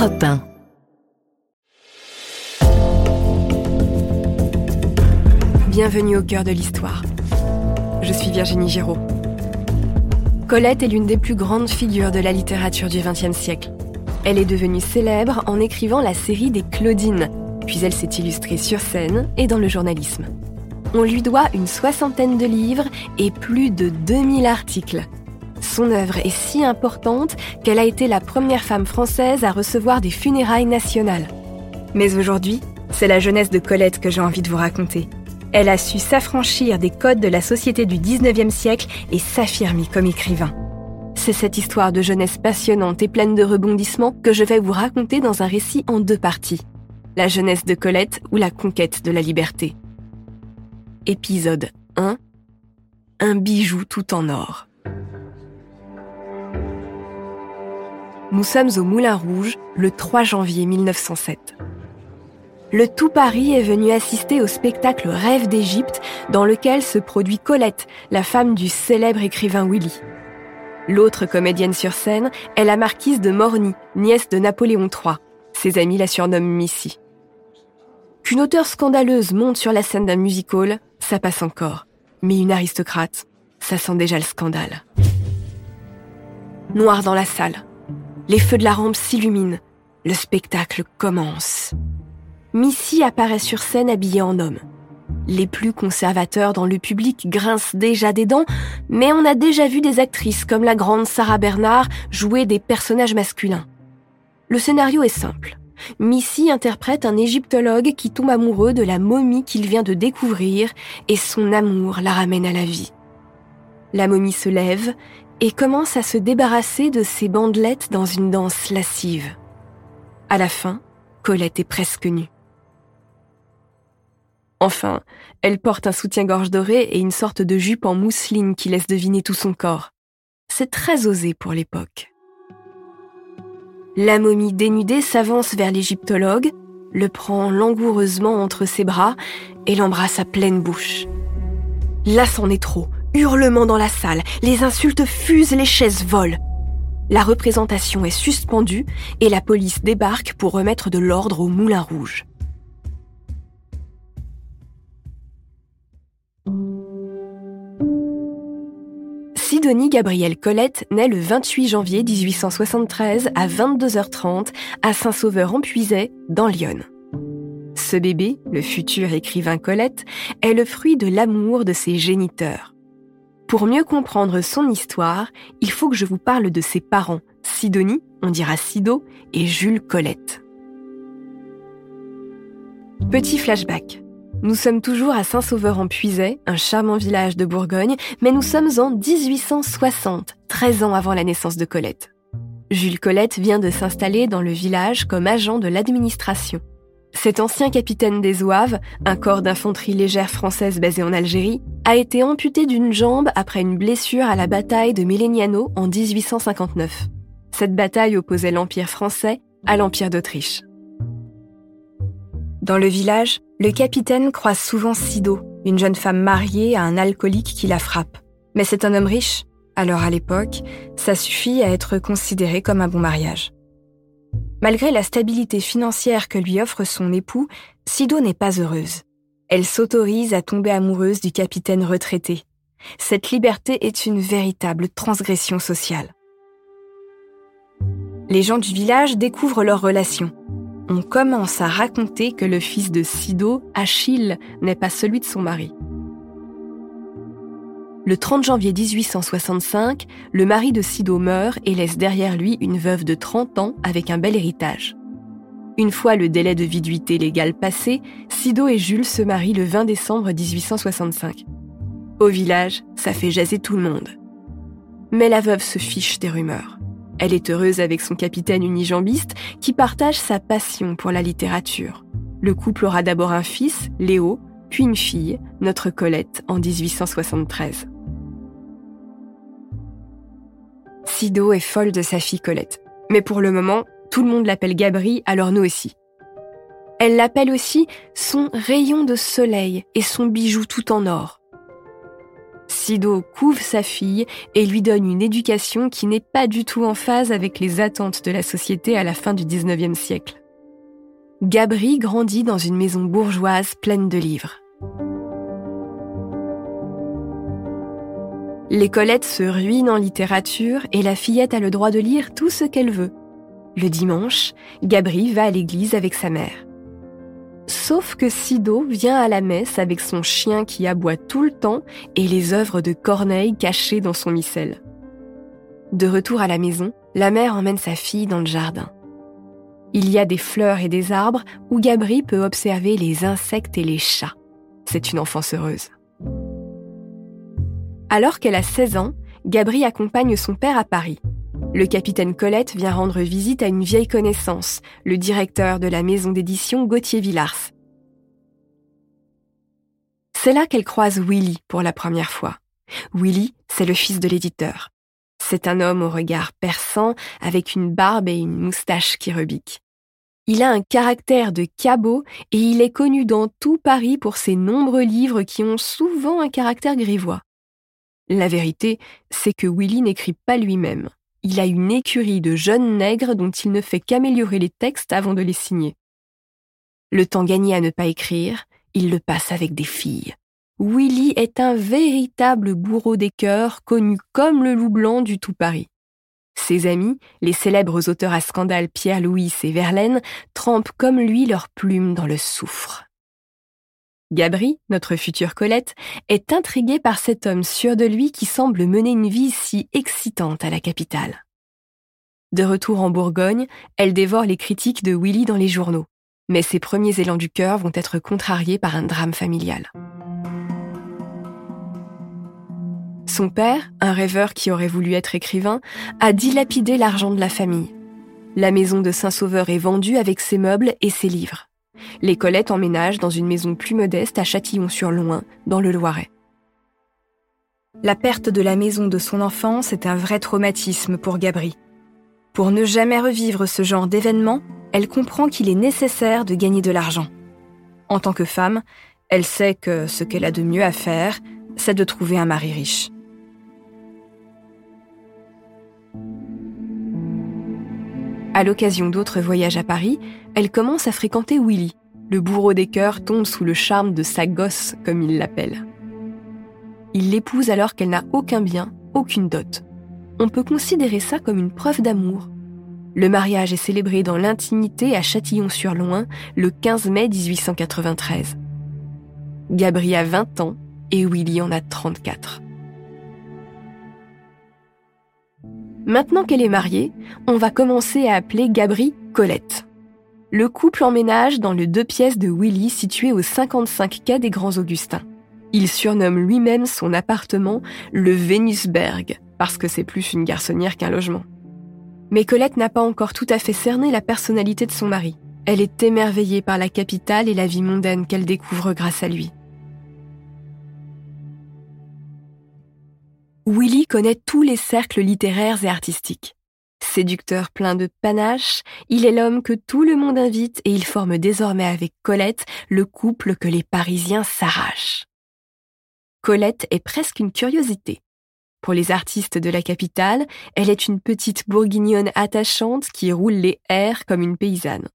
Europe 1. Bienvenue au cœur de l'histoire. Je suis Virginie Giraud. Colette est l'une des plus grandes figures de la littérature du XXe siècle. Elle est devenue célèbre en écrivant la série des Claudines, puis elle s'est illustrée sur scène et dans le journalisme. On lui doit une soixantaine de livres et plus de 2000 articles. Son œuvre est si importante qu'elle a été la première femme française à recevoir des funérailles nationales. Mais aujourd'hui, c'est la jeunesse de Colette que j'ai envie de vous raconter. Elle a su s'affranchir des codes de la société du 19e siècle et s'affirmer comme écrivain. C'est cette histoire de jeunesse passionnante et pleine de rebondissements que je vais vous raconter dans un récit en deux parties. La jeunesse de Colette ou la conquête de la liberté. Épisode 1 Un bijou tout en or. Nous sommes au Moulin Rouge le 3 janvier 1907. Le tout Paris est venu assister au spectacle Rêve d'Égypte dans lequel se produit Colette, la femme du célèbre écrivain Willy. L'autre comédienne sur scène est la marquise de Morny, nièce de Napoléon III. Ses amis la surnomment Missy. Qu'une auteure scandaleuse monte sur la scène d'un music hall, ça passe encore. Mais une aristocrate, ça sent déjà le scandale. Noir dans la salle. Les feux de la rampe s'illuminent. Le spectacle commence. Missy apparaît sur scène habillée en homme. Les plus conservateurs dans le public grincent déjà des dents, mais on a déjà vu des actrices comme la grande Sarah Bernard jouer des personnages masculins. Le scénario est simple. Missy interprète un égyptologue qui tombe amoureux de la momie qu'il vient de découvrir et son amour la ramène à la vie. La momie se lève et commence à se débarrasser de ses bandelettes dans une danse lascive. À la fin, Colette est presque nue. Enfin, elle porte un soutien-gorge doré et une sorte de jupe en mousseline qui laisse deviner tout son corps. C'est très osé pour l'époque. La momie dénudée s'avance vers l'égyptologue, le prend langoureusement entre ses bras et l'embrasse à pleine bouche. Là, c'en est trop. Hurlements dans la salle, les insultes fusent, les chaises volent. La représentation est suspendue et la police débarque pour remettre de l'ordre au Moulin Rouge. Sidonie Gabrielle Colette naît le 28 janvier 1873 à 22h30 à Saint-Sauveur-en-Puisay, dans Lyon. Ce bébé, le futur écrivain Colette, est le fruit de l'amour de ses géniteurs. Pour mieux comprendre son histoire, il faut que je vous parle de ses parents, Sidonie, on dira Sido, et Jules Colette. Petit flashback. Nous sommes toujours à Saint-Sauveur-en-Puisay, un charmant village de Bourgogne, mais nous sommes en 1860, 13 ans avant la naissance de Colette. Jules Colette vient de s'installer dans le village comme agent de l'administration. Cet ancien capitaine des Zouaves, un corps d'infanterie légère française basé en Algérie, a été amputé d'une jambe après une blessure à la bataille de Melegnano en 1859. Cette bataille opposait l'Empire français à l'Empire d'Autriche. Dans le village, le capitaine croise souvent Sido, une jeune femme mariée à un alcoolique qui la frappe. Mais c'est un homme riche, alors à l'époque, ça suffit à être considéré comme un bon mariage. Malgré la stabilité financière que lui offre son époux, Sido n'est pas heureuse. Elle s'autorise à tomber amoureuse du capitaine retraité. Cette liberté est une véritable transgression sociale. Les gens du village découvrent leur relation. On commence à raconter que le fils de Sido, Achille, n'est pas celui de son mari. Le 30 janvier 1865, le mari de Sido meurt et laisse derrière lui une veuve de 30 ans avec un bel héritage. Une fois le délai de viduité légal passé, Sido et Jules se marient le 20 décembre 1865. Au village, ça fait jaser tout le monde. Mais la veuve se fiche des rumeurs. Elle est heureuse avec son capitaine unijambiste qui partage sa passion pour la littérature. Le couple aura d'abord un fils, Léo, puis une fille, notre Colette, en 1873. Sido est folle de sa fille Colette. Mais pour le moment, tout le monde l'appelle Gabri, alors nous aussi. Elle l'appelle aussi son rayon de soleil et son bijou tout en or. Sido couve sa fille et lui donne une éducation qui n'est pas du tout en phase avec les attentes de la société à la fin du 19e siècle. Gabri grandit dans une maison bourgeoise pleine de livres. Les Colettes se ruinent en littérature et la fillette a le droit de lire tout ce qu'elle veut. Le dimanche, Gabri va à l'église avec sa mère. Sauf que Sido vient à la messe avec son chien qui aboie tout le temps et les œuvres de Corneille cachées dans son missel. De retour à la maison, la mère emmène sa fille dans le jardin. Il y a des fleurs et des arbres où Gabri peut observer les insectes et les chats. C'est une enfance heureuse. Alors qu'elle a 16 ans, Gabri accompagne son père à Paris. Le capitaine Colette vient rendre visite à une vieille connaissance, le directeur de la maison d'édition Gauthier Villars. C'est là qu'elle croise Willy pour la première fois. Willy, c'est le fils de l'éditeur. C'est un homme au regard perçant, avec une barbe et une moustache qui rebiquent. Il a un caractère de cabot et il est connu dans tout Paris pour ses nombreux livres qui ont souvent un caractère grivois. La vérité, c'est que Willy n'écrit pas lui-même il a une écurie de jeunes nègres dont il ne fait qu'améliorer les textes avant de les signer. Le temps gagné à ne pas écrire, il le passe avec des filles. Willy est un véritable bourreau des cœurs, connu comme le loup blanc du tout Paris. Ses amis, les célèbres auteurs à scandale Pierre Louis et Verlaine, trempent comme lui leurs plumes dans le soufre. Gabri, notre future Colette, est intriguée par cet homme sûr de lui qui semble mener une vie si excitante à la capitale. De retour en Bourgogne, elle dévore les critiques de Willy dans les journaux, mais ses premiers élans du cœur vont être contrariés par un drame familial. Son père, un rêveur qui aurait voulu être écrivain, a dilapidé l'argent de la famille. La maison de Saint-Sauveur est vendue avec ses meubles et ses livres. Les Colettes emménagent dans une maison plus modeste à Châtillon-sur-Loing, dans le Loiret. La perte de la maison de son enfance est un vrai traumatisme pour Gabri. Pour ne jamais revivre ce genre d'événement, elle comprend qu'il est nécessaire de gagner de l'argent. En tant que femme, elle sait que ce qu'elle a de mieux à faire, c'est de trouver un mari riche. À l'occasion d'autres voyages à Paris, elle commence à fréquenter Willy. Le bourreau des cœurs tombe sous le charme de sa gosse, comme il l'appelle. Il l'épouse alors qu'elle n'a aucun bien, aucune dot. On peut considérer ça comme une preuve d'amour. Le mariage est célébré dans l'intimité à Châtillon-sur-Loing le 15 mai 1893. Gabri a 20 ans et Willy en a 34. Maintenant qu'elle est mariée, on va commencer à appeler Gabri Colette. Le couple emménage dans le deux pièces de Willy situé au 55 quai des Grands Augustins. Il surnomme lui-même son appartement le Vénusberg, parce que c'est plus une garçonnière qu'un logement. Mais Colette n'a pas encore tout à fait cerné la personnalité de son mari. Elle est émerveillée par la capitale et la vie mondaine qu'elle découvre grâce à lui. Willy connaît tous les cercles littéraires et artistiques. Séducteur plein de panache, il est l'homme que tout le monde invite et il forme désormais avec Colette le couple que les Parisiens s'arrachent. Colette est presque une curiosité. Pour les artistes de la capitale, elle est une petite bourguignonne attachante qui roule les airs comme une paysanne.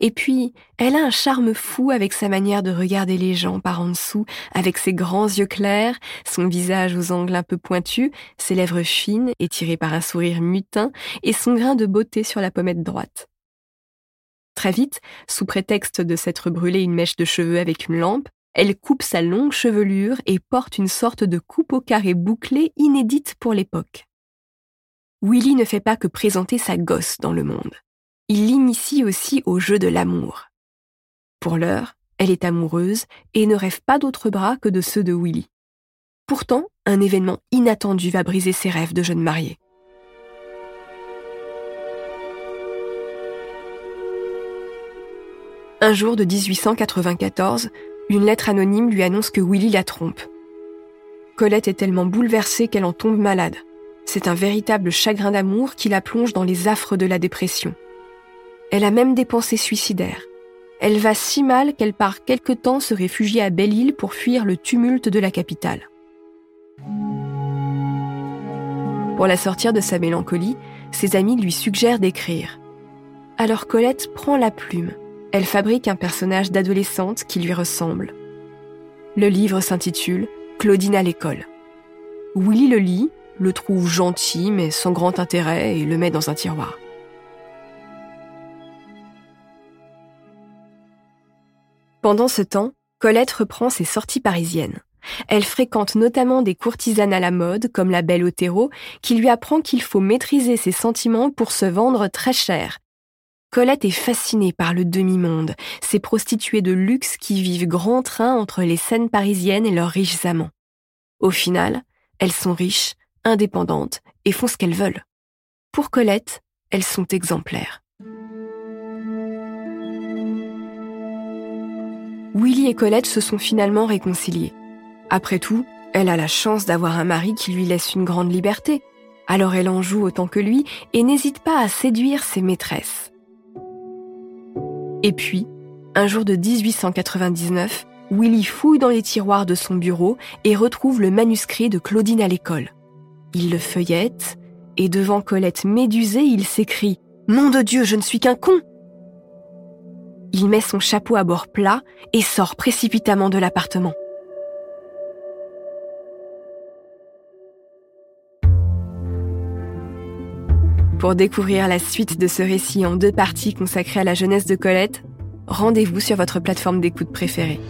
Et puis, elle a un charme fou avec sa manière de regarder les gens par en dessous, avec ses grands yeux clairs, son visage aux angles un peu pointus, ses lèvres fines, étirées par un sourire mutin, et son grain de beauté sur la pommette droite. Très vite, sous prétexte de s'être brûlé une mèche de cheveux avec une lampe, elle coupe sa longue chevelure et porte une sorte de coupe au carré bouclé inédite pour l'époque. Willy ne fait pas que présenter sa gosse dans le monde il l'initie aussi au jeu de l'amour. Pour l'heure, elle est amoureuse et ne rêve pas d'autre bras que de ceux de Willy. Pourtant, un événement inattendu va briser ses rêves de jeune mariée. Un jour de 1894, une lettre anonyme lui annonce que Willy la trompe. Colette est tellement bouleversée qu'elle en tombe malade. C'est un véritable chagrin d'amour qui la plonge dans les affres de la dépression. Elle a même des pensées suicidaires. Elle va si mal qu'elle part quelque temps se réfugier à Belle-Île pour fuir le tumulte de la capitale. Pour la sortir de sa mélancolie, ses amis lui suggèrent d'écrire. Alors Colette prend la plume. Elle fabrique un personnage d'adolescente qui lui ressemble. Le livre s'intitule Claudine à l'école. Willy le lit, le trouve gentil mais sans grand intérêt et le met dans un tiroir. Pendant ce temps, Colette reprend ses sorties parisiennes. Elle fréquente notamment des courtisanes à la mode, comme la belle Otero, qui lui apprend qu'il faut maîtriser ses sentiments pour se vendre très cher. Colette est fascinée par le demi-monde, ces prostituées de luxe qui vivent grand train entre les scènes parisiennes et leurs riches amants. Au final, elles sont riches, indépendantes et font ce qu'elles veulent. Pour Colette, elles sont exemplaires. Willy et Colette se sont finalement réconciliés. Après tout, elle a la chance d'avoir un mari qui lui laisse une grande liberté, alors elle en joue autant que lui et n'hésite pas à séduire ses maîtresses. Et puis, un jour de 1899, Willy fouille dans les tiroirs de son bureau et retrouve le manuscrit de Claudine à l'école. Il le feuillette et devant Colette médusée, il s'écrie ⁇ Nom de Dieu, je ne suis qu'un con !⁇ Il met son chapeau à bord plat et sort précipitamment de l'appartement. Pour découvrir la suite de ce récit en deux parties consacrées à la jeunesse de Colette, rendez-vous sur votre plateforme d'écoute préférée.